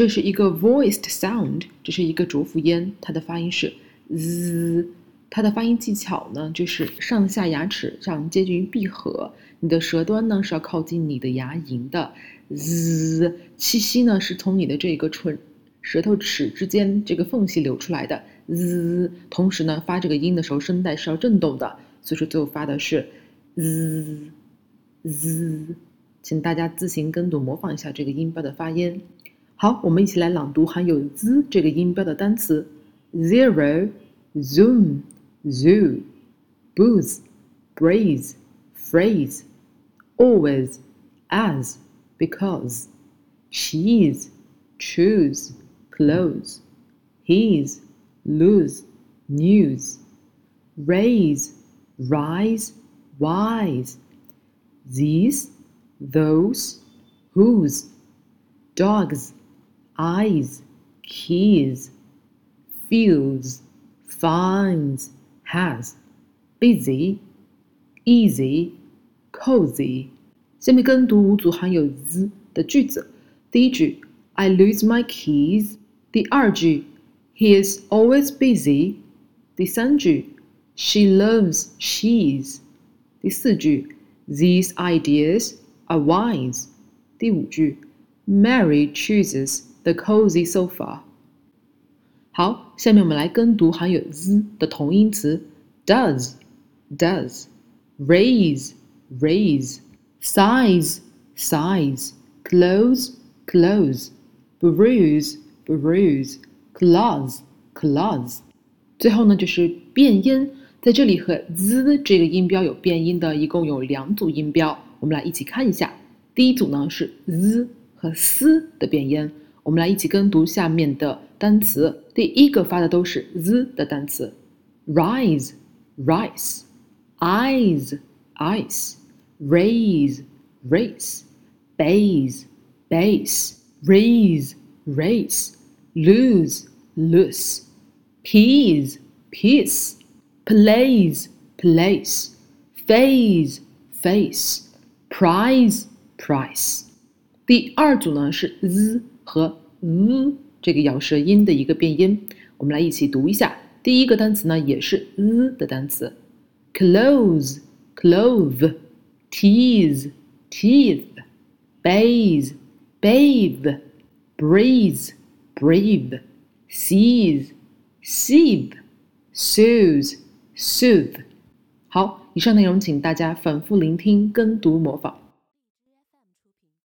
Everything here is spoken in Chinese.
这是一个 voiced sound，这是一个浊辅音，它的发音是 z。它的发音技巧呢，就是上下牙齿上接近于闭合，你的舌端呢是要靠近你的牙龈的。z 气息呢是从你的这个唇、舌头齿之间这个缝隙流出来的。z 同时呢发这个音的时候声带是要震动的，所以说最后发的是 z z。请大家自行跟读模仿一下这个音标的发音。好，我们一起来朗读含有 z 这个音标的单词：zero、zoom、zoo、booze、breeze、phrase、always、as。because, cheese, choose, close, his, lose, news, raise, rise, wise, these, those, whose, dogs, eyes, keys, fields, finds, has, busy, easy, cozy. 下面跟读五组含有 z 的句子。第一句，I lose my keys。第二句，He is always busy。第三句，She loves cheese。第四句，These ideas are wise。第五句，Mary chooses the cozy sofa。好，下面我们来跟读含有 z 的同音词：does，does，raise，raise。size, size, close, close, bruise, bruise, claws, claws。最后呢，就是变音，在这里和 z 这个音标有变音的，一共有两组音标，我们来一起看一下。第一组呢是 z 和 s 的变音，我们来一起跟读下面的单词。第一个发的都是 z 的单词：rise, rice, eyes, ice。raise, race, base, base, raise, race, lose, loose, peas, peace, place, place, phase, face, prize, price。第二组呢是 z 和嗯这个咬舌音的一个变音，我们来一起读一下。第一个单词呢也是 z 的单词，close, clove。tease, teeth, bathe, bathe, breathe, breathe, seize, sieve, soothe, soothe。好，以上内容请大家反复聆听、跟读、模仿。